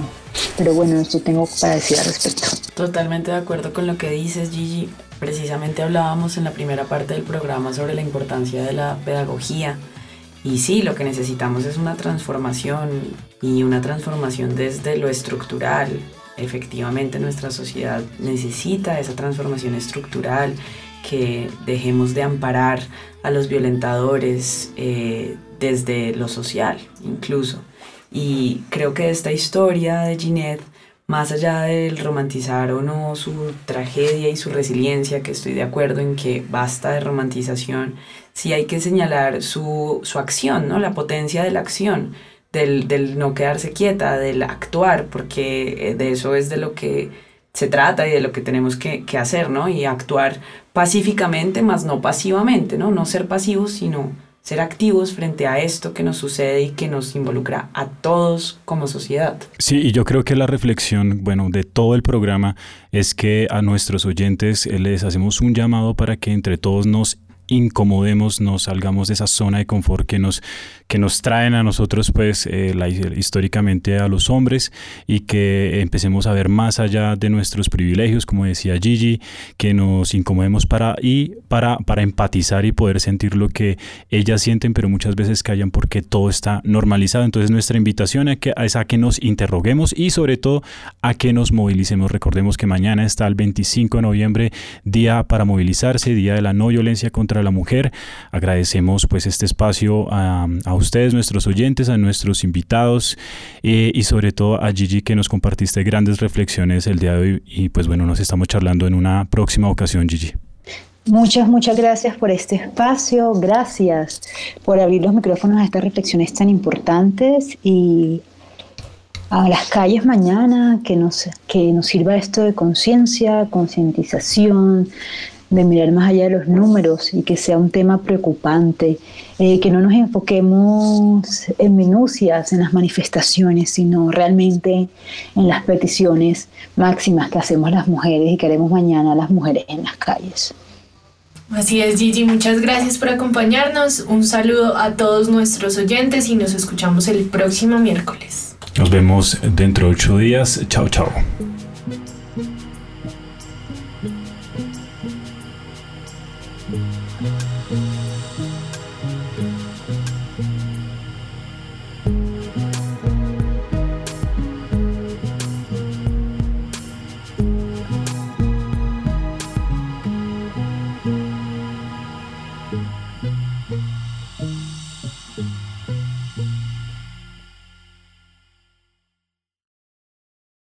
pero bueno, esto tengo para decir al respecto. Totalmente de acuerdo con lo que dices, Gigi. Precisamente hablábamos en la primera parte del programa sobre la importancia de la pedagogía. Y sí, lo que necesitamos es una transformación y una transformación desde lo estructural. Efectivamente, nuestra sociedad necesita esa transformación estructural, que dejemos de amparar a los violentadores eh, desde lo social, incluso. Y creo que esta historia de Ginette, más allá del romantizar o no su tragedia y su resiliencia, que estoy de acuerdo en que basta de romantización, sí hay que señalar su, su acción, ¿no? la potencia de la acción, del, del no quedarse quieta, del actuar, porque eh, de eso es de lo que se trata y de lo que tenemos que, que hacer, ¿no? Y actuar pacíficamente, más no pasivamente, ¿no? No ser pasivos, sino ser activos frente a esto que nos sucede y que nos involucra a todos como sociedad. Sí, y yo creo que la reflexión, bueno, de todo el programa es que a nuestros oyentes les hacemos un llamado para que entre todos nos incomodemos, nos salgamos de esa zona de confort que nos, que nos traen a nosotros, pues, eh, históricamente a los hombres y que empecemos a ver más allá de nuestros privilegios, como decía Gigi, que nos incomodemos para, y para, para empatizar y poder sentir lo que ellas sienten, pero muchas veces callan porque todo está normalizado. Entonces, nuestra invitación es, que, es a que nos interroguemos y sobre todo a que nos movilicemos. Recordemos que mañana está el 25 de noviembre, día para movilizarse, día de la no violencia contra la mujer. Agradecemos pues este espacio a, a ustedes, nuestros oyentes, a nuestros invitados eh, y sobre todo a Gigi que nos compartiste grandes reflexiones el día de hoy y pues bueno, nos estamos charlando en una próxima ocasión, Gigi. Muchas, muchas gracias por este espacio, gracias por abrir los micrófonos a estas reflexiones tan importantes y a las calles mañana, que nos, que nos sirva esto de conciencia, concientización, de mirar más allá de los números y que sea un tema preocupante, eh, que no nos enfoquemos en minucias, en las manifestaciones, sino realmente en las peticiones máximas que hacemos las mujeres y que haremos mañana las mujeres en las calles. Así es, Gigi, muchas gracias por acompañarnos. Un saludo a todos nuestros oyentes y nos escuchamos el próximo miércoles. Nos vemos dentro de ocho días. Chao, chao.